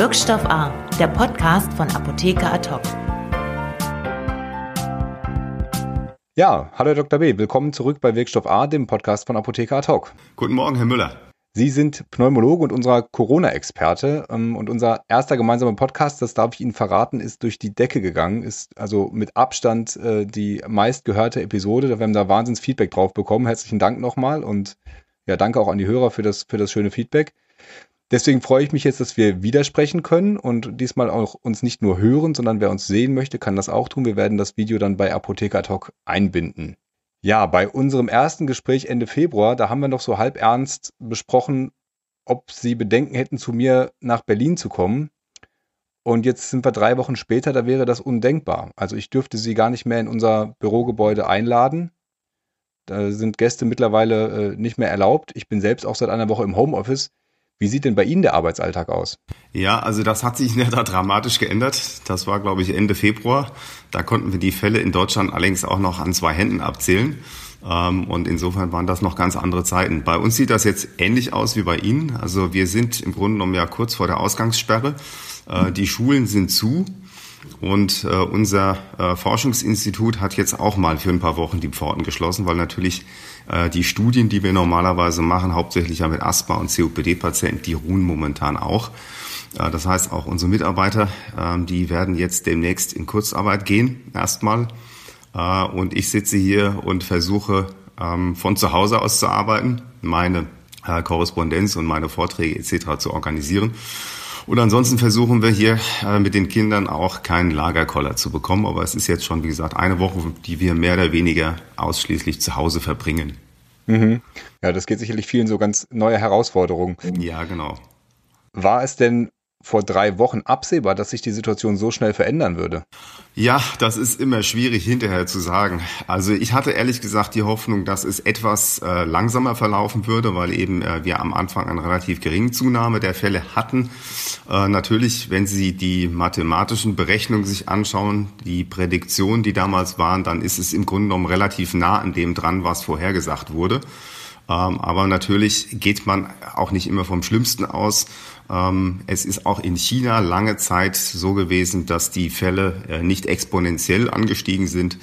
Wirkstoff A, der Podcast von Apotheker Atok. Ja, hallo Herr Dr. B, willkommen zurück bei Wirkstoff A, dem Podcast von Apotheker Atok. Guten Morgen, Herr Müller. Sie sind Pneumologe und unser Corona-Experte. Ähm, und unser erster gemeinsamer Podcast, das darf ich Ihnen verraten, ist durch die Decke gegangen. Ist also mit Abstand äh, die meistgehörte Episode. Wir haben da wahnsinns Feedback drauf bekommen. Herzlichen Dank nochmal und ja, danke auch an die Hörer für das, für das schöne Feedback. Deswegen freue ich mich jetzt, dass wir widersprechen können und diesmal auch uns nicht nur hören, sondern wer uns sehen möchte, kann das auch tun. Wir werden das Video dann bei Apotheker Talk einbinden. Ja, bei unserem ersten Gespräch Ende Februar, da haben wir noch so halb ernst besprochen, ob Sie Bedenken hätten, zu mir nach Berlin zu kommen. Und jetzt sind wir drei Wochen später, da wäre das undenkbar. Also ich dürfte Sie gar nicht mehr in unser Bürogebäude einladen. Da sind Gäste mittlerweile äh, nicht mehr erlaubt. Ich bin selbst auch seit einer Woche im Homeoffice. Wie sieht denn bei Ihnen der Arbeitsalltag aus? Ja, also das hat sich in der Tat dramatisch geändert. Das war, glaube ich, Ende Februar. Da konnten wir die Fälle in Deutschland allerdings auch noch an zwei Händen abzählen. Ähm, und insofern waren das noch ganz andere Zeiten. Bei uns sieht das jetzt ähnlich aus wie bei Ihnen. Also wir sind im Grunde genommen ja kurz vor der Ausgangssperre. Äh, die Schulen sind zu. Und äh, unser äh, Forschungsinstitut hat jetzt auch mal für ein paar Wochen die Pforten geschlossen, weil natürlich die Studien, die wir normalerweise machen, hauptsächlich ja mit Asthma- und COPD-Patienten, die ruhen momentan auch. Äh, das heißt, auch unsere Mitarbeiter, äh, die werden jetzt demnächst in Kurzarbeit gehen, erstmal. Äh, und ich sitze hier und versuche ähm, von zu Hause aus zu arbeiten, meine äh, Korrespondenz und meine Vorträge etc. zu organisieren. Und ansonsten versuchen wir hier äh, mit den Kindern auch keinen Lagerkoller zu bekommen. Aber es ist jetzt schon, wie gesagt, eine Woche, die wir mehr oder weniger ausschließlich zu Hause verbringen. Mhm. Ja, das geht sicherlich vielen so ganz neue Herausforderungen. Ja, genau. War es denn vor drei Wochen absehbar, dass sich die Situation so schnell verändern würde? Ja, das ist immer schwierig hinterher zu sagen. Also ich hatte ehrlich gesagt die Hoffnung, dass es etwas äh, langsamer verlaufen würde, weil eben äh, wir am Anfang eine relativ geringe Zunahme der Fälle hatten. Äh, natürlich, wenn Sie die mathematischen Berechnungen sich anschauen, die Prädiktionen, die damals waren, dann ist es im Grunde genommen relativ nah an dem dran, was vorhergesagt wurde. Ähm, aber natürlich geht man auch nicht immer vom Schlimmsten aus. Ähm, es ist auch in China lange Zeit so gewesen, dass die Fälle äh, nicht exponentiell angestiegen sind.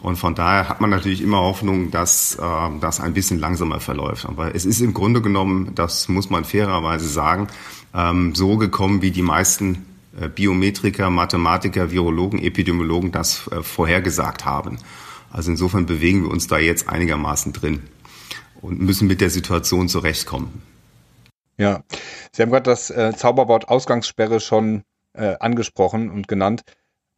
Und von daher hat man natürlich immer Hoffnung, dass äh, das ein bisschen langsamer verläuft. Aber es ist im Grunde genommen, das muss man fairerweise sagen, ähm, so gekommen, wie die meisten äh, Biometriker, Mathematiker, Virologen, Epidemiologen das vorhergesagt haben. Also insofern bewegen wir uns da jetzt einigermaßen drin und müssen mit der Situation zurechtkommen. Ja, Sie haben gerade das äh, Zauberwort Ausgangssperre schon äh, angesprochen und genannt.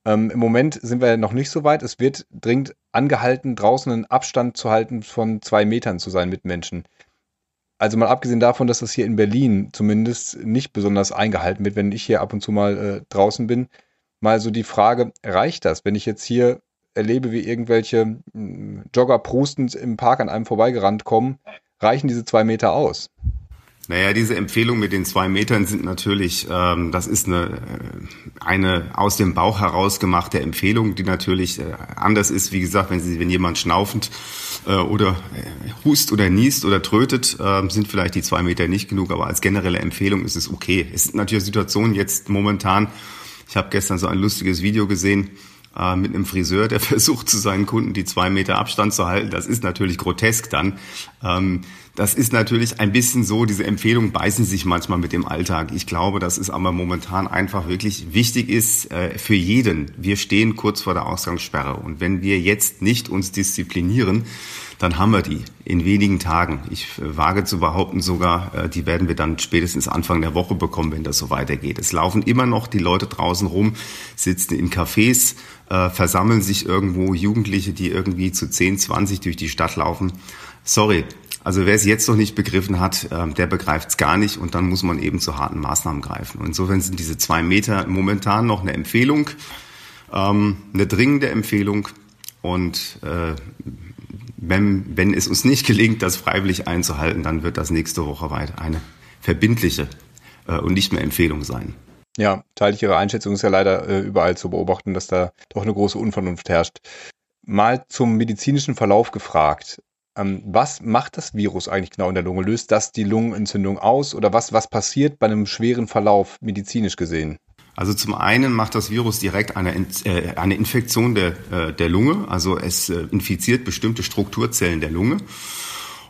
Ähm, Im Moment sind wir noch nicht so weit. Es wird dringend angehalten, draußen einen Abstand zu halten von zwei Metern zu sein mit Menschen. Also mal abgesehen davon, dass das hier in Berlin zumindest nicht besonders eingehalten wird, wenn ich hier ab und zu mal äh, draußen bin, mal so die Frage, reicht das, wenn ich jetzt hier erlebe, wie irgendwelche hm, Jogger prustend im Park an einem vorbeigerannt kommen, reichen diese zwei Meter aus? Naja, diese Empfehlung mit den zwei Metern sind natürlich, ähm, das ist eine, äh, eine aus dem Bauch heraus gemachte Empfehlung, die natürlich äh, anders ist. Wie gesagt, wenn, sie, wenn jemand schnaufend äh, oder äh, hust oder niest oder trötet, äh, sind vielleicht die zwei Meter nicht genug, aber als generelle Empfehlung ist es okay. Es ist natürlich Situation jetzt momentan, ich habe gestern so ein lustiges Video gesehen, äh, mit einem Friseur, der versucht zu seinen Kunden die zwei Meter Abstand zu halten. Das ist natürlich grotesk dann. Ähm, das ist natürlich ein bisschen so, diese Empfehlungen beißen sich manchmal mit dem Alltag. Ich glaube, dass es aber momentan einfach wirklich wichtig ist äh, für jeden. Wir stehen kurz vor der Ausgangssperre und wenn wir jetzt nicht uns disziplinieren, dann haben wir die in wenigen Tagen. Ich äh, wage zu behaupten sogar, äh, die werden wir dann spätestens Anfang der Woche bekommen, wenn das so weitergeht. Es laufen immer noch die Leute draußen rum, sitzen in Cafés, äh, versammeln sich irgendwo Jugendliche, die irgendwie zu 10, 20 durch die Stadt laufen. Sorry, also wer es jetzt noch nicht begriffen hat, ähm, der begreift es gar nicht und dann muss man eben zu harten Maßnahmen greifen. Und insofern sind diese zwei Meter momentan noch eine Empfehlung, ähm, eine dringende Empfehlung. Und äh, wenn, wenn es uns nicht gelingt, das freiwillig einzuhalten, dann wird das nächste Woche weiter eine verbindliche äh, und nicht mehr Empfehlung sein. Ja, teile ich Ihre Einschätzung, ist ja leider äh, überall zu beobachten, dass da doch eine große Unvernunft herrscht. Mal zum medizinischen Verlauf gefragt. Ähm, was macht das Virus eigentlich genau in der Lunge? Löst das die Lungenentzündung aus oder was, was passiert bei einem schweren Verlauf medizinisch gesehen? Also zum einen macht das Virus direkt eine, äh, eine Infektion der, äh, der Lunge, also es äh, infiziert bestimmte Strukturzellen der Lunge.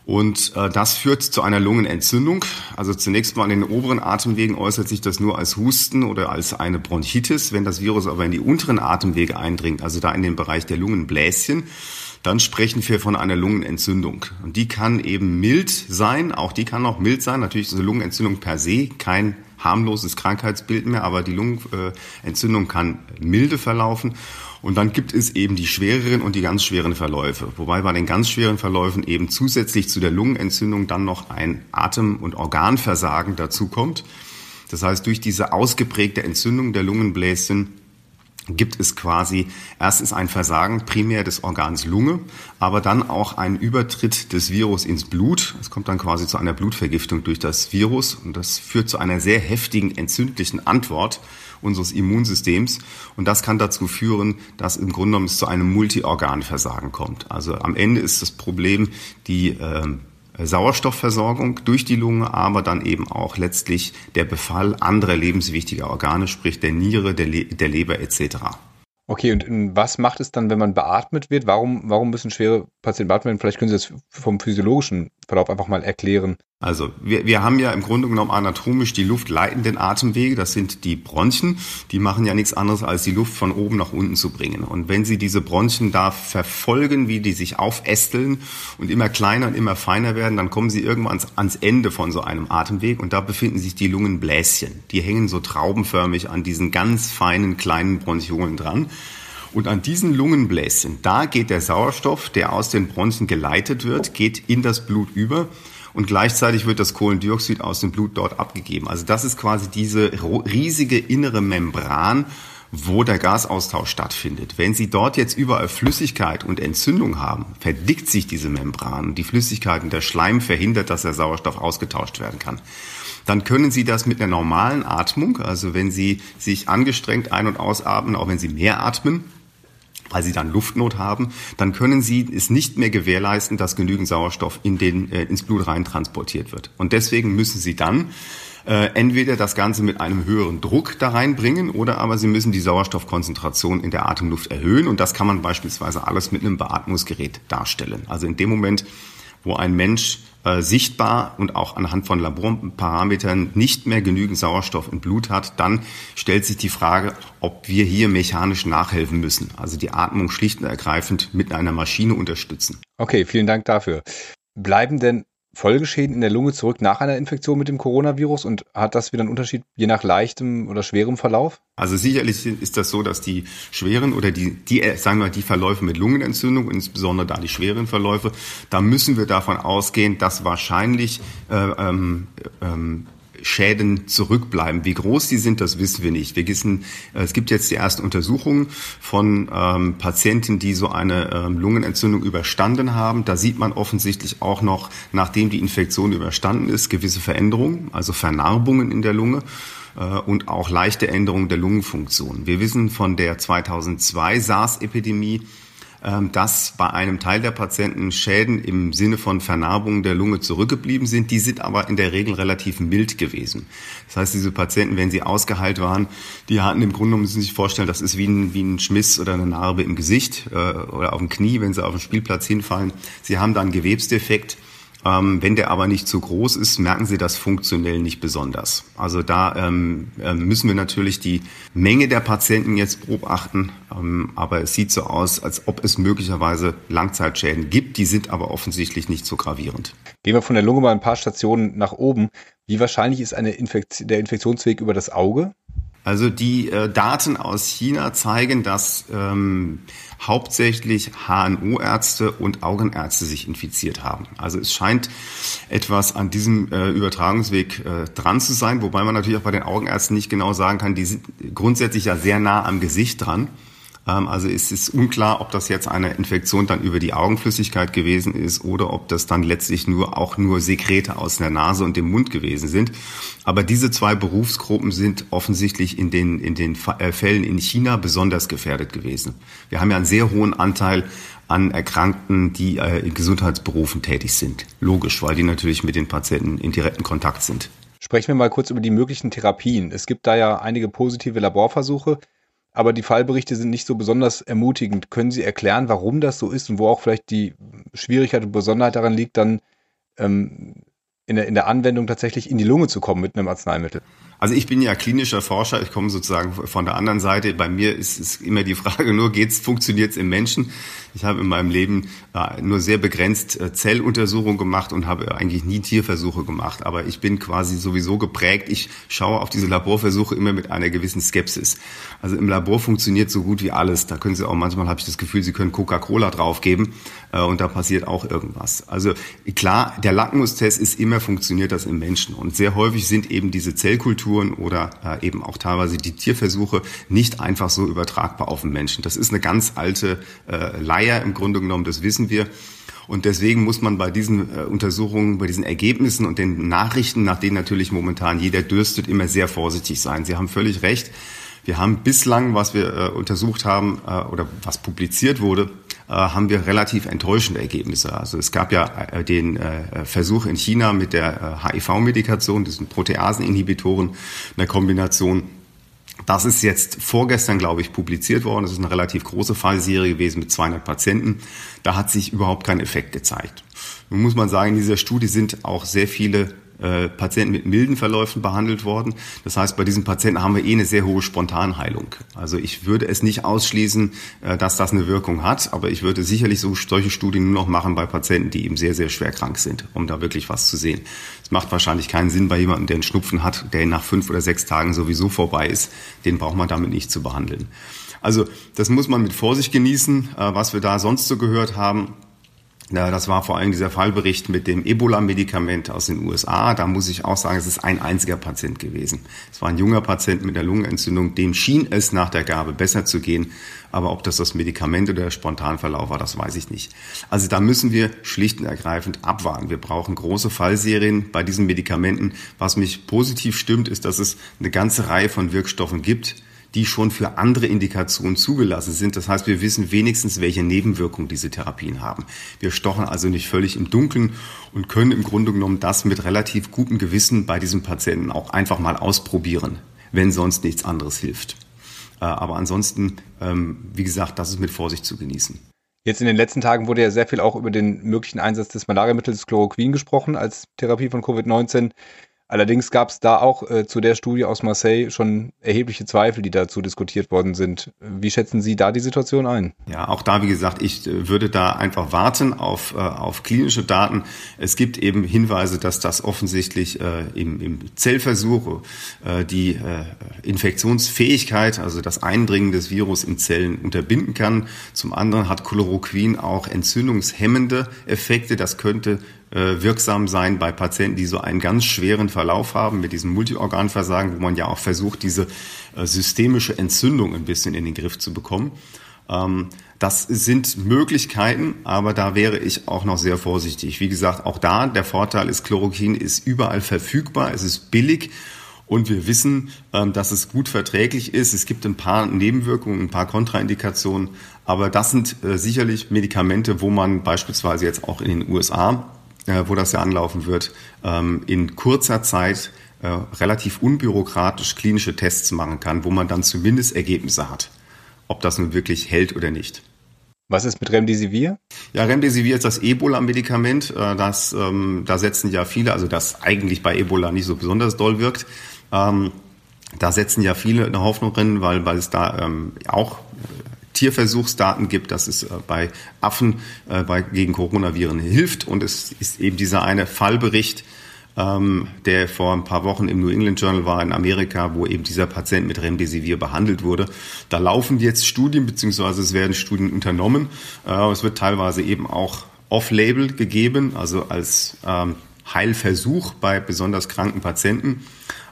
Und das führt zu einer Lungenentzündung. Also zunächst mal in den oberen Atemwegen äußert sich das nur als Husten oder als eine Bronchitis. Wenn das Virus aber in die unteren Atemwege eindringt, also da in den Bereich der Lungenbläschen, dann sprechen wir von einer Lungenentzündung. Und die kann eben mild sein, auch die kann auch mild sein. Natürlich ist eine Lungenentzündung per se kein harmloses Krankheitsbild mehr, aber die Lungenentzündung kann milde verlaufen. Und dann gibt es eben die schwereren und die ganz schweren Verläufe. Wobei bei den ganz schweren Verläufen eben zusätzlich zu der Lungenentzündung dann noch ein Atem- und Organversagen dazukommt. Das heißt, durch diese ausgeprägte Entzündung der Lungenbläschen gibt es quasi, erst ist ein Versagen primär des Organs Lunge, aber dann auch ein Übertritt des Virus ins Blut. Es kommt dann quasi zu einer Blutvergiftung durch das Virus und das führt zu einer sehr heftigen entzündlichen Antwort unseres Immunsystems. Und das kann dazu führen, dass im Grunde genommen es zu einem Multiorganversagen kommt. Also am Ende ist das Problem die äh, Sauerstoffversorgung durch die Lunge, aber dann eben auch letztlich der Befall anderer lebenswichtiger Organe, sprich der Niere, der, Le der Leber etc. Okay, und was macht es dann, wenn man beatmet wird? Warum, warum müssen schwere Patienten beatmet werden? Vielleicht können Sie das vom physiologischen Verlauf einfach mal erklären. Also wir, wir haben ja im Grunde genommen anatomisch die luftleitenden Atemwege, das sind die Bronchien, die machen ja nichts anderes, als die Luft von oben nach unten zu bringen. Und wenn Sie diese Bronchien da verfolgen, wie die sich aufästeln und immer kleiner und immer feiner werden, dann kommen Sie irgendwann ans, ans Ende von so einem Atemweg und da befinden sich die Lungenbläschen. Die hängen so traubenförmig an diesen ganz feinen kleinen Bronchiolen dran. Und an diesen Lungenbläschen, da geht der Sauerstoff, der aus den Bronchien geleitet wird, geht in das Blut über und gleichzeitig wird das Kohlendioxid aus dem Blut dort abgegeben. Also das ist quasi diese riesige innere Membran, wo der Gasaustausch stattfindet. Wenn Sie dort jetzt überall Flüssigkeit und Entzündung haben, verdickt sich diese Membran. Die Flüssigkeit und der Schleim verhindert, dass der Sauerstoff ausgetauscht werden kann. Dann können Sie das mit einer normalen Atmung, also wenn Sie sich angestrengt ein- und ausatmen, auch wenn Sie mehr atmen, weil sie dann Luftnot haben, dann können sie es nicht mehr gewährleisten, dass genügend Sauerstoff in den, äh, ins Blut rein transportiert wird. Und deswegen müssen sie dann äh, entweder das Ganze mit einem höheren Druck da reinbringen oder aber sie müssen die Sauerstoffkonzentration in der Atemluft erhöhen. Und das kann man beispielsweise alles mit einem Beatmungsgerät darstellen. Also in dem Moment, wo ein Mensch äh, sichtbar und auch anhand von Laborparametern nicht mehr genügend Sauerstoff im Blut hat, dann stellt sich die Frage, ob wir hier mechanisch nachhelfen müssen. Also die Atmung schlicht und ergreifend mit einer Maschine unterstützen. Okay, vielen Dank dafür. Bleiben denn Folgeschäden in der Lunge zurück nach einer Infektion mit dem Coronavirus und hat das wieder einen Unterschied je nach leichtem oder schwerem Verlauf? Also sicherlich ist das so, dass die schweren oder die, die sagen wir die Verläufe mit Lungenentzündung, insbesondere da die schweren Verläufe, da müssen wir davon ausgehen, dass wahrscheinlich äh, ähm, ähm, Schäden zurückbleiben. Wie groß die sind, das wissen wir nicht. Wir wissen, äh, es gibt jetzt die ersten Untersuchungen von ähm, Patienten, die so eine ähm, Lungenentzündung überstanden haben. Da sieht man offensichtlich auch noch, nachdem die Infektion überstanden ist, gewisse Veränderungen, also Vernarbungen in der Lunge äh, und auch leichte Änderungen der Lungenfunktion. Wir wissen von der 2002 SARS-Epidemie, dass bei einem Teil der Patienten Schäden im Sinne von Vernarbungen der Lunge zurückgeblieben sind. Die sind aber in der Regel relativ mild gewesen. Das heißt, diese Patienten, wenn sie ausgeheilt waren, die hatten im Grunde genommen, müssen Sie sich vorstellen, das ist wie ein, wie ein Schmiss oder eine Narbe im Gesicht äh, oder auf dem Knie, wenn sie auf dem Spielplatz hinfallen. Sie haben dann Gewebsdefekt ähm, wenn der aber nicht zu groß ist, merken Sie das funktionell nicht besonders. Also da ähm, äh, müssen wir natürlich die Menge der Patienten jetzt beobachten. Ähm, aber es sieht so aus, als ob es möglicherweise Langzeitschäden gibt. Die sind aber offensichtlich nicht so gravierend. Gehen wir von der Lunge mal ein paar Stationen nach oben. Wie wahrscheinlich ist eine Infekt der Infektionsweg über das Auge? Also die äh, Daten aus China zeigen, dass ähm, hauptsächlich HNO-Ärzte und Augenärzte sich infiziert haben. Also es scheint etwas an diesem äh, Übertragungsweg äh, dran zu sein, wobei man natürlich auch bei den Augenärzten nicht genau sagen kann, die sind grundsätzlich ja sehr nah am Gesicht dran. Ähm, also es ist unklar, ob das jetzt eine Infektion dann über die Augenflüssigkeit gewesen ist oder ob das dann letztlich nur auch nur Sekrete aus der Nase und dem Mund gewesen sind. Aber diese zwei Berufsgruppen sind offensichtlich in den, in den äh, Fällen in China besonders gefährdet gewesen. Wir haben ja einen sehr hohen Anteil an Erkrankten, die äh, in Gesundheitsberufen tätig sind. Logisch, weil die natürlich mit den Patienten in direkten Kontakt sind. Sprechen wir mal kurz über die möglichen Therapien. Es gibt da ja einige positive Laborversuche aber die Fallberichte sind nicht so besonders ermutigend. Können Sie erklären, warum das so ist und wo auch vielleicht die Schwierigkeit und Besonderheit daran liegt, dann ähm, in, der, in der Anwendung tatsächlich in die Lunge zu kommen mit einem Arzneimittel? Also ich bin ja klinischer Forscher, ich komme sozusagen von der anderen Seite. Bei mir ist es immer die Frage nur, geht's, funktioniert's im Menschen? Ich habe in meinem Leben äh, nur sehr begrenzt äh, Zelluntersuchungen gemacht und habe eigentlich nie Tierversuche gemacht. Aber ich bin quasi sowieso geprägt. Ich schaue auf diese Laborversuche immer mit einer gewissen Skepsis. Also im Labor funktioniert so gut wie alles. Da können Sie auch manchmal habe ich das Gefühl, Sie können Coca-Cola draufgeben äh, und da passiert auch irgendwas. Also klar, der Lackmustest ist immer funktioniert das im Menschen und sehr häufig sind eben diese Zellkulturen Kulturen oder äh, eben auch teilweise die Tierversuche nicht einfach so übertragbar auf den Menschen. Das ist eine ganz alte äh, Leier im Grunde genommen, das wissen wir. Und deswegen muss man bei diesen äh, Untersuchungen, bei diesen Ergebnissen und den Nachrichten, nach denen natürlich momentan jeder dürstet, immer sehr vorsichtig sein. Sie haben völlig recht. Wir haben bislang, was wir äh, untersucht haben äh, oder was publiziert wurde, haben wir relativ enttäuschende Ergebnisse. Also es gab ja äh, den äh, Versuch in China mit der HIV-Medikation, diesen Proteaseninhibitoren, eine Kombination das ist jetzt vorgestern, glaube ich, publiziert worden. Das ist eine relativ große Fallserie gewesen mit 200 Patienten. Da hat sich überhaupt kein Effekt gezeigt. Nun muss man sagen, in dieser Studie sind auch sehr viele äh, Patienten mit milden Verläufen behandelt worden. Das heißt, bei diesen Patienten haben wir eh eine sehr hohe Spontanheilung. Also ich würde es nicht ausschließen, äh, dass das eine Wirkung hat, aber ich würde sicherlich so solche Studien nur noch machen bei Patienten, die eben sehr, sehr schwer krank sind, um da wirklich was zu sehen. Es macht wahrscheinlich keinen Sinn bei jemandem, der einen Schnupfen hat, der nach fünf oder sechs Tagen sowieso vorbei ist. Den braucht man damit nicht zu behandeln. Also das muss man mit Vorsicht genießen, äh, was wir da sonst so gehört haben. Das war vor allem dieser Fallbericht mit dem Ebola-Medikament aus den USA. Da muss ich auch sagen, es ist ein einziger Patient gewesen. Es war ein junger Patient mit einer Lungenentzündung. Dem schien es nach der Gabe besser zu gehen. Aber ob das das Medikament oder der Spontanverlauf war, das weiß ich nicht. Also da müssen wir schlicht und ergreifend abwarten. Wir brauchen große Fallserien bei diesen Medikamenten. Was mich positiv stimmt, ist, dass es eine ganze Reihe von Wirkstoffen gibt, die schon für andere Indikationen zugelassen sind. Das heißt, wir wissen wenigstens, welche Nebenwirkungen diese Therapien haben. Wir stochen also nicht völlig im Dunkeln und können im Grunde genommen das mit relativ gutem Gewissen bei diesem Patienten auch einfach mal ausprobieren, wenn sonst nichts anderes hilft. Äh, aber ansonsten, ähm, wie gesagt, das ist mit Vorsicht zu genießen. Jetzt in den letzten Tagen wurde ja sehr viel auch über den möglichen Einsatz des Malariamittels Chloroquin gesprochen als Therapie von Covid-19. Allerdings gab es da auch äh, zu der Studie aus Marseille schon erhebliche Zweifel, die dazu diskutiert worden sind. Wie schätzen Sie da die Situation ein? Ja, auch da, wie gesagt, ich äh, würde da einfach warten auf, äh, auf klinische Daten. Es gibt eben Hinweise, dass das offensichtlich äh, im, im Zellversuch äh, die äh, Infektionsfähigkeit, also das Eindringen des Virus in Zellen unterbinden kann. Zum anderen hat Chloroquin auch entzündungshemmende Effekte. Das könnte wirksam sein bei Patienten, die so einen ganz schweren Verlauf haben mit diesem Multiorganversagen, wo man ja auch versucht, diese äh, systemische Entzündung ein bisschen in den Griff zu bekommen. Ähm, das sind Möglichkeiten, aber da wäre ich auch noch sehr vorsichtig. Wie gesagt, auch da der Vorteil ist, Chloroquin ist überall verfügbar, es ist billig und wir wissen, ähm, dass es gut verträglich ist. Es gibt ein paar Nebenwirkungen, ein paar Kontraindikationen, aber das sind äh, sicherlich Medikamente, wo man beispielsweise jetzt auch in den USA äh, wo das ja anlaufen wird, ähm, in kurzer Zeit äh, relativ unbürokratisch klinische Tests machen kann, wo man dann zumindest Ergebnisse hat, ob das nun wirklich hält oder nicht. Was ist mit Remdesivir? Ja, Remdesivir ist das Ebola-Medikament. Äh, das, ähm, da setzen ja viele, also das eigentlich bei Ebola nicht so besonders doll wirkt. Ähm, da setzen ja viele eine Hoffnung drin, weil, weil es da ähm, auch Tierversuchsdaten gibt, dass es äh, bei Affen äh, bei, gegen Coronaviren hilft. Und es ist eben dieser eine Fallbericht, ähm, der vor ein paar Wochen im New England Journal war in Amerika, wo eben dieser Patient mit Remdesivir behandelt wurde. Da laufen jetzt Studien, beziehungsweise es werden Studien unternommen. Äh, es wird teilweise eben auch off-label gegeben, also als ähm, Heilversuch bei besonders kranken Patienten.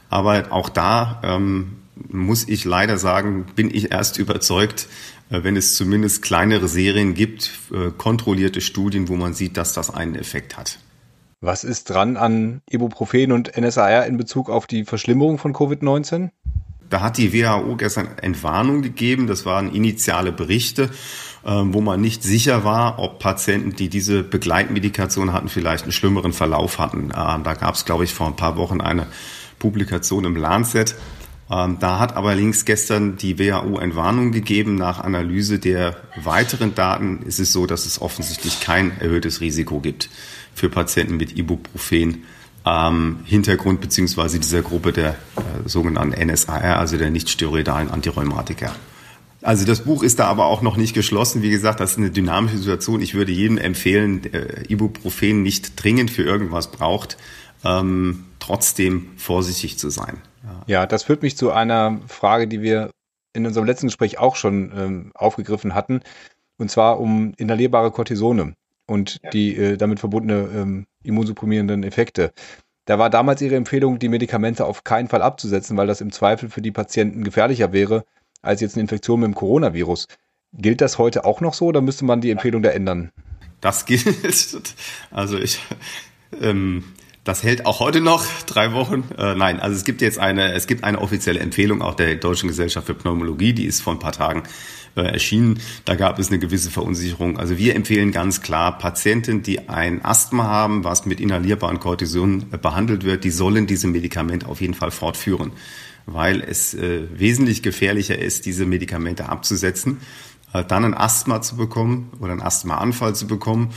Aber auch da ähm, muss ich leider sagen, bin ich erst überzeugt, wenn es zumindest kleinere Serien gibt, äh, kontrollierte Studien, wo man sieht, dass das einen Effekt hat. Was ist dran an Ibuprofen und NSAR in Bezug auf die Verschlimmerung von Covid-19? Da hat die WHO gestern Entwarnung gegeben. Das waren initiale Berichte, ähm, wo man nicht sicher war, ob Patienten, die diese Begleitmedikation hatten, vielleicht einen schlimmeren Verlauf hatten. Ähm, da gab es, glaube ich, vor ein paar Wochen eine Publikation im Lancet. Ähm, da hat allerdings gestern die WHO Entwarnung gegeben. Nach Analyse der weiteren Daten ist es so, dass es offensichtlich kein erhöhtes Risiko gibt für Patienten mit Ibuprofen. Ähm, Hintergrund beziehungsweise dieser Gruppe der äh, sogenannten NSAR, also der nicht-steroidalen Antirheumatika. Also das Buch ist da aber auch noch nicht geschlossen. Wie gesagt, das ist eine dynamische Situation. Ich würde jedem empfehlen, der Ibuprofen nicht dringend für irgendwas braucht, ähm, trotzdem vorsichtig zu sein. Ja. das führt mich zu einer Frage, die wir in unserem letzten Gespräch auch schon ähm, aufgegriffen hatten, und zwar um inhalierbare Cortisone und ja. die äh, damit verbundene ähm, immunsupprimierenden Effekte. Da war damals Ihre Empfehlung, die Medikamente auf keinen Fall abzusetzen, weil das im Zweifel für die Patienten gefährlicher wäre als jetzt eine Infektion mit dem Coronavirus. Gilt das heute auch noch so oder müsste man die Empfehlung da ändern? Das gilt. Also ich, ähm, das hält auch heute noch drei Wochen. Äh, nein, also es gibt jetzt eine, es gibt eine offizielle Empfehlung auch der Deutschen Gesellschaft für Pneumologie, die ist vor ein paar Tagen äh, erschienen. Da gab es eine gewisse Verunsicherung. Also wir empfehlen ganz klar, Patienten, die ein Asthma haben, was mit inhalierbaren Cortison äh, behandelt wird, die sollen diese Medikamente auf jeden Fall fortführen, weil es äh, wesentlich gefährlicher ist, diese Medikamente abzusetzen, äh, dann ein Asthma zu bekommen oder einen Asthmaanfall zu bekommen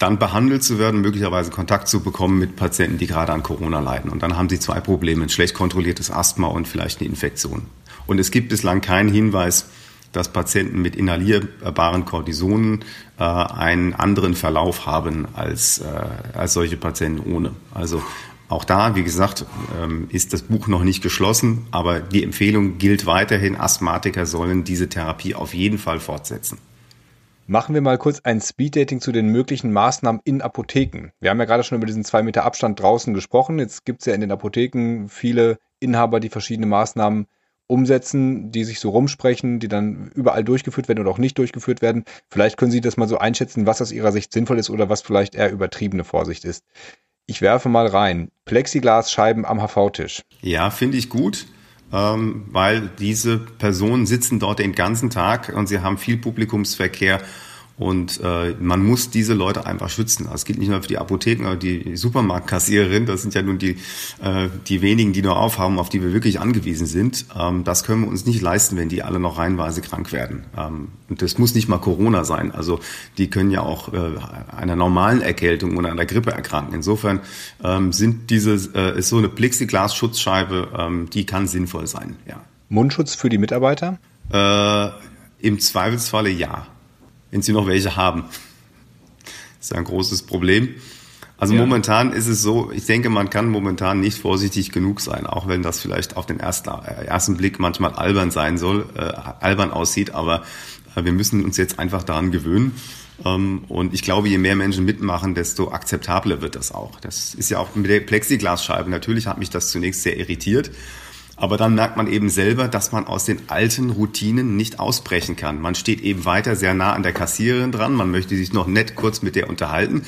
dann behandelt zu werden, möglicherweise Kontakt zu bekommen mit Patienten, die gerade an Corona leiden. Und dann haben sie zwei Probleme, ein schlecht kontrolliertes Asthma und vielleicht eine Infektion. Und es gibt bislang keinen Hinweis, dass Patienten mit inhalierbaren Cortisonen äh, einen anderen Verlauf haben als, äh, als solche Patienten ohne. Also auch da, wie gesagt, ähm, ist das Buch noch nicht geschlossen, aber die Empfehlung gilt weiterhin, Asthmatiker sollen diese Therapie auf jeden Fall fortsetzen. Machen wir mal kurz ein Speeddating zu den möglichen Maßnahmen in Apotheken. Wir haben ja gerade schon über diesen zwei Meter Abstand draußen gesprochen. Jetzt gibt es ja in den Apotheken viele Inhaber, die verschiedene Maßnahmen umsetzen, die sich so rumsprechen, die dann überall durchgeführt werden oder auch nicht durchgeführt werden. Vielleicht können Sie das mal so einschätzen, was aus Ihrer Sicht sinnvoll ist oder was vielleicht eher übertriebene Vorsicht ist. Ich werfe mal rein. Plexiglasscheiben am HV-Tisch. Ja, finde ich gut, ähm, weil diese Personen sitzen dort den ganzen Tag und sie haben viel Publikumsverkehr und äh, man muss diese Leute einfach schützen. Das gilt nicht nur für die Apotheken, die Supermarktkassiererin, das sind ja nun die, äh, die wenigen, die nur aufhaben, auf die wir wirklich angewiesen sind. Ähm, das können wir uns nicht leisten, wenn die alle noch reihenweise krank werden. Ähm, und das muss nicht mal Corona sein. Also die können ja auch äh, einer normalen Erkältung oder einer Grippe erkranken. Insofern ähm, sind diese, äh, ist so eine Plexiglas-Schutzscheibe, ähm, die kann sinnvoll sein. Ja. Mundschutz für die Mitarbeiter? Äh, Im Zweifelsfalle ja wenn sie noch welche haben. Das ist ein großes Problem. Also ja. momentan ist es so, ich denke, man kann momentan nicht vorsichtig genug sein, auch wenn das vielleicht auf den ersten, äh, ersten Blick manchmal albern sein soll, äh, albern aussieht, aber äh, wir müssen uns jetzt einfach daran gewöhnen. Ähm, und ich glaube, je mehr Menschen mitmachen, desto akzeptabler wird das auch. Das ist ja auch mit der Plexiglasscheibe. Natürlich hat mich das zunächst sehr irritiert. Aber dann merkt man eben selber, dass man aus den alten Routinen nicht ausbrechen kann. Man steht eben weiter sehr nah an der Kassiererin dran. Man möchte sich noch nett kurz mit der unterhalten.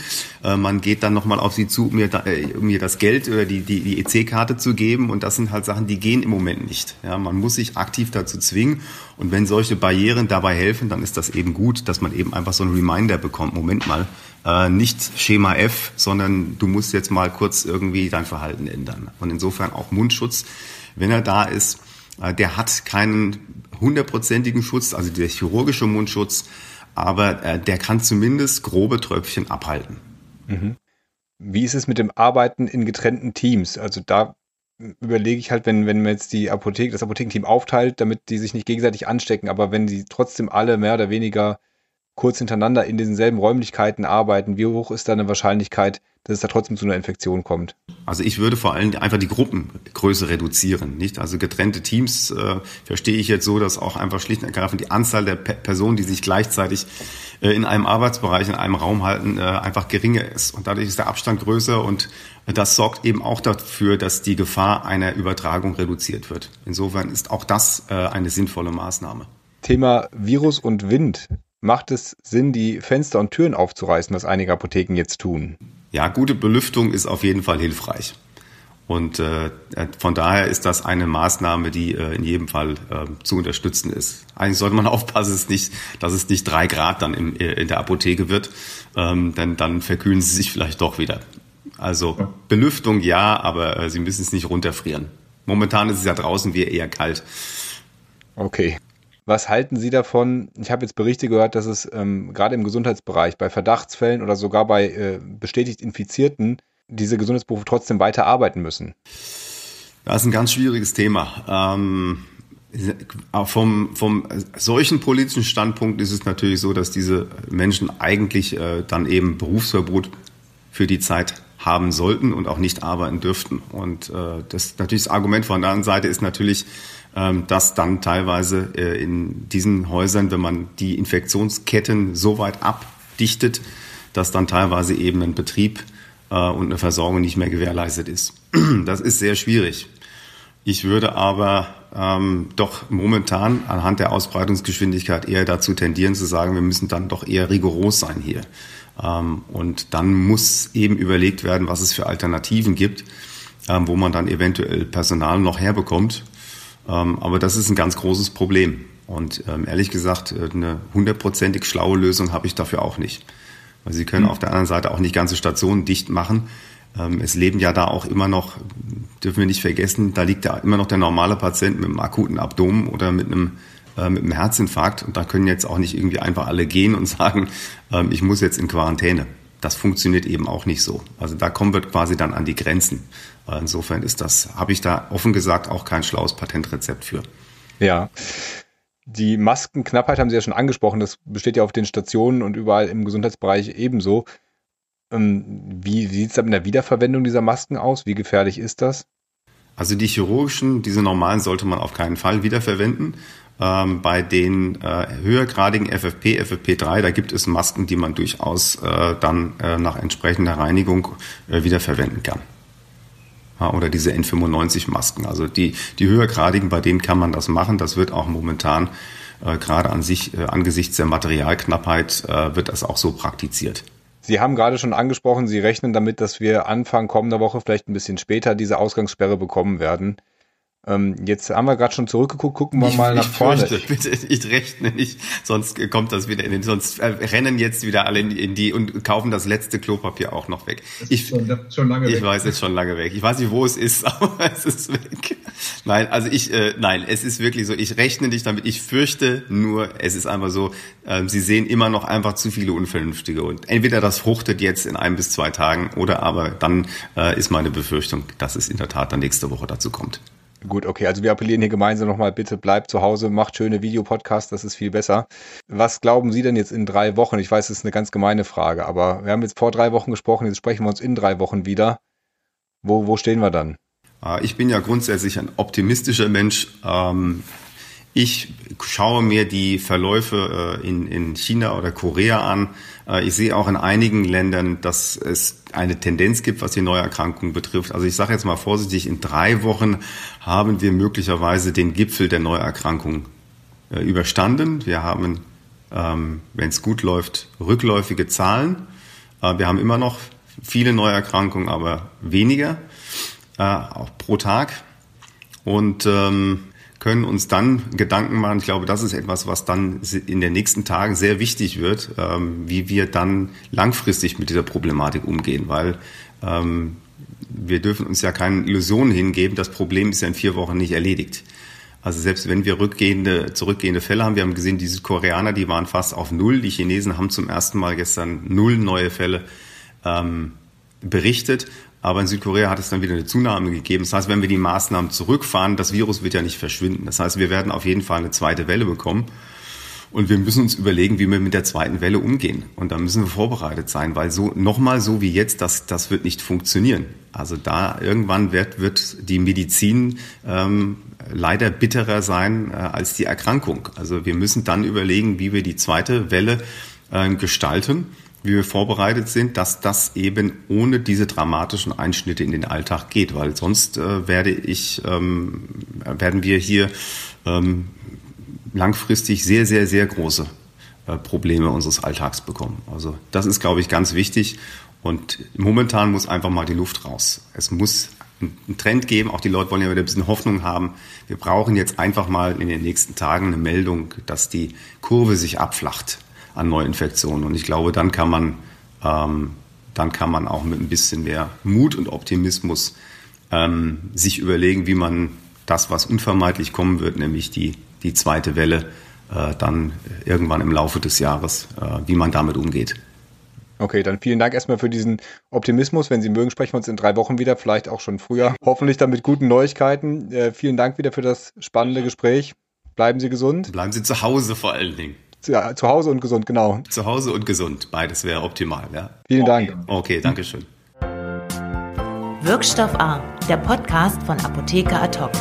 Äh, man geht dann nochmal auf sie zu, um mir, äh, um mir das Geld oder die, die, die EC-Karte zu geben. Und das sind halt Sachen, die gehen im Moment nicht. Ja, man muss sich aktiv dazu zwingen. Und wenn solche Barrieren dabei helfen, dann ist das eben gut, dass man eben einfach so einen Reminder bekommt. Moment mal, äh, nicht Schema F, sondern du musst jetzt mal kurz irgendwie dein Verhalten ändern. Und insofern auch Mundschutz wenn er da ist, äh, der hat keinen hundertprozentigen Schutz, also der chirurgische Mundschutz, aber äh, der kann zumindest grobe Tröpfchen abhalten. Mhm. Wie ist es mit dem Arbeiten in getrennten Teams? Also da überlege ich halt, wenn, wenn man jetzt die Apotheke, das Apothekenteam aufteilt, damit die sich nicht gegenseitig anstecken, aber wenn die trotzdem alle mehr oder weniger kurz hintereinander in denselben Räumlichkeiten arbeiten, wie hoch ist da eine Wahrscheinlichkeit, dass es da trotzdem zu einer Infektion kommt? Also ich würde vor allem einfach die Gruppengröße reduzieren, nicht? Also getrennte Teams äh, verstehe ich jetzt so, dass auch einfach schlicht und ergreifend die Anzahl der Pe Personen, die sich gleichzeitig äh, in einem Arbeitsbereich, in einem Raum halten, äh, einfach geringer ist. Und dadurch ist der Abstand größer und das sorgt eben auch dafür, dass die Gefahr einer Übertragung reduziert wird. Insofern ist auch das äh, eine sinnvolle Maßnahme. Thema Virus und Wind. Macht es Sinn, die Fenster und Türen aufzureißen, was einige Apotheken jetzt tun? Ja, gute Belüftung ist auf jeden Fall hilfreich. Und äh, von daher ist das eine Maßnahme, die äh, in jedem Fall äh, zu unterstützen ist. Eigentlich sollte man aufpassen, dass es nicht, dass es nicht drei Grad dann in, äh, in der Apotheke wird, ähm, denn dann verkühlen sie sich vielleicht doch wieder. Also Belüftung ja, aber äh, sie müssen es nicht runterfrieren. Momentan ist es ja draußen wie eher kalt. Okay. Was halten Sie davon? Ich habe jetzt Berichte gehört, dass es ähm, gerade im Gesundheitsbereich bei Verdachtsfällen oder sogar bei äh, bestätigt Infizierten diese Gesundheitsberufe trotzdem weiter arbeiten müssen. Das ist ein ganz schwieriges Thema. Ähm, vom, vom solchen politischen Standpunkt ist es natürlich so, dass diese Menschen eigentlich äh, dann eben Berufsverbot für die Zeit haben sollten und auch nicht arbeiten dürften. Und äh, das natürlich das Argument von der anderen Seite ist natürlich, dass dann teilweise äh, in diesen Häusern, wenn man die Infektionsketten so weit abdichtet, dass dann teilweise eben ein Betrieb äh, und eine Versorgung nicht mehr gewährleistet ist. Das ist sehr schwierig. Ich würde aber ähm, doch momentan anhand der Ausbreitungsgeschwindigkeit eher dazu tendieren zu sagen, wir müssen dann doch eher rigoros sein hier. Ähm, und dann muss eben überlegt werden, was es für Alternativen gibt, ähm, wo man dann eventuell Personal noch herbekommt. Ähm, aber das ist ein ganz großes Problem. Und ehrlich gesagt, äh, eine hundertprozentig schlaue Lösung habe ich dafür auch nicht. Weil Sie können mhm. auf der anderen Seite auch nicht ganze Stationen dicht machen. Es leben ja da auch immer noch, dürfen wir nicht vergessen, da liegt ja immer noch der normale Patient mit einem akuten Abdomen oder mit einem äh, mit einem Herzinfarkt und da können jetzt auch nicht irgendwie einfach alle gehen und sagen, ähm, ich muss jetzt in Quarantäne. Das funktioniert eben auch nicht so. Also da kommen wir quasi dann an die Grenzen. Insofern ist das, habe ich da offen gesagt auch kein schlaues Patentrezept für. Ja. Die Maskenknappheit haben Sie ja schon angesprochen. Das besteht ja auf den Stationen und überall im Gesundheitsbereich ebenso. Ähm, wie sieht es da mit der Wiederverwendung dieser Masken aus? Wie gefährlich ist das? Also die chirurgischen, diese normalen sollte man auf keinen Fall wiederverwenden. Ähm, bei den äh, höhergradigen FFP, FFP3, da gibt es Masken, die man durchaus äh, dann äh, nach entsprechender Reinigung äh, wiederverwenden kann. Oder diese N95-Masken. Also die, die höhergradigen, bei denen kann man das machen. Das wird auch momentan äh, gerade an sich, äh, angesichts der Materialknappheit, wird das auch so praktiziert. Sie haben gerade schon angesprochen, Sie rechnen damit, dass wir Anfang kommender Woche, vielleicht ein bisschen später, diese Ausgangssperre bekommen werden. Ähm, jetzt haben wir gerade schon zurückgeguckt, gucken wir ich, mal nach ich vorne. Fürchte, bitte, ich rechne nicht, sonst kommt das wieder in den, sonst äh, rennen jetzt wieder alle in, in, die und kaufen das letzte Klopapier auch noch weg. Ich, schon, schon lange ich weg. weiß, es ist schon lange weg. Ich weiß nicht, wo es ist, aber es ist weg. Nein, also ich, äh, nein, es ist wirklich so, ich rechne nicht damit, ich fürchte nur, es ist einfach so, äh, sie sehen immer noch einfach zu viele Unvernünftige und entweder das fruchtet jetzt in ein bis zwei Tagen oder aber dann äh, ist meine Befürchtung, dass es in der Tat dann nächste Woche dazu kommt. Gut, okay, also wir appellieren hier gemeinsam nochmal, bitte bleibt zu Hause, macht schöne Videopodcasts, das ist viel besser. Was glauben Sie denn jetzt in drei Wochen? Ich weiß, das ist eine ganz gemeine Frage, aber wir haben jetzt vor drei Wochen gesprochen, jetzt sprechen wir uns in drei Wochen wieder. Wo, wo stehen wir dann? Ah, ich bin ja grundsätzlich ein optimistischer Mensch. Ähm, ich schaue mir die Verläufe äh, in, in China oder Korea an. Äh, ich sehe auch in einigen Ländern, dass es eine Tendenz gibt, was die Neuerkrankungen betrifft. Also ich sage jetzt mal vorsichtig, in drei Wochen haben wir möglicherweise den Gipfel der Neuerkrankung äh, überstanden. Wir haben, ähm, wenn es gut läuft, rückläufige Zahlen. Wir haben immer noch viele Neuerkrankungen, aber weniger, auch pro Tag. Und ähm, können uns dann Gedanken machen. Ich glaube, das ist etwas, was dann in den nächsten Tagen sehr wichtig wird, ähm, wie wir dann langfristig mit dieser Problematik umgehen, weil ähm, wir dürfen uns ja keine Illusionen hingeben. Das Problem ist ja in vier Wochen nicht erledigt. Also selbst wenn wir rückgehende, zurückgehende Fälle haben, wir haben gesehen, die Südkoreaner, die waren fast auf Null. Die Chinesen haben zum ersten Mal gestern null neue Fälle ähm, berichtet. Aber in Südkorea hat es dann wieder eine Zunahme gegeben. Das heißt, wenn wir die Maßnahmen zurückfahren, das Virus wird ja nicht verschwinden. Das heißt, wir werden auf jeden Fall eine zweite Welle bekommen. Und wir müssen uns überlegen, wie wir mit der zweiten Welle umgehen. Und da müssen wir vorbereitet sein, weil so nochmal so wie jetzt, das, das wird nicht funktionieren. Also da irgendwann wird, wird die Medizin ähm, leider bitterer sein äh, als die Erkrankung. Also wir müssen dann überlegen, wie wir die zweite Welle äh, gestalten, wie wir vorbereitet sind, dass das eben ohne diese dramatischen Einschnitte in den Alltag geht, weil sonst äh, werde ich, ähm, werden wir hier ähm, langfristig sehr, sehr, sehr große äh, Probleme unseres Alltags bekommen. Also das ist, glaube ich, ganz wichtig. Und momentan muss einfach mal die Luft raus. Es muss einen Trend geben. Auch die Leute wollen ja wieder ein bisschen Hoffnung haben. Wir brauchen jetzt einfach mal in den nächsten Tagen eine Meldung, dass die Kurve sich abflacht an Neuinfektionen. Und ich glaube, dann kann man, ähm, dann kann man auch mit ein bisschen mehr Mut und Optimismus ähm, sich überlegen, wie man das, was unvermeidlich kommen wird, nämlich die die zweite Welle äh, dann irgendwann im Laufe des Jahres, äh, wie man damit umgeht. Okay, dann vielen Dank erstmal für diesen Optimismus. Wenn Sie mögen, sprechen wir uns in drei Wochen wieder, vielleicht auch schon früher. Hoffentlich dann mit guten Neuigkeiten. Äh, vielen Dank wieder für das spannende Gespräch. Bleiben Sie gesund. Bleiben Sie zu Hause vor allen Dingen. Zu, ja, zu Hause und gesund, genau. Zu Hause und gesund. Beides wäre optimal, ja. Vielen Dank. Okay, danke schön. Wirkstoff A, der Podcast von Apotheker Ad hoc.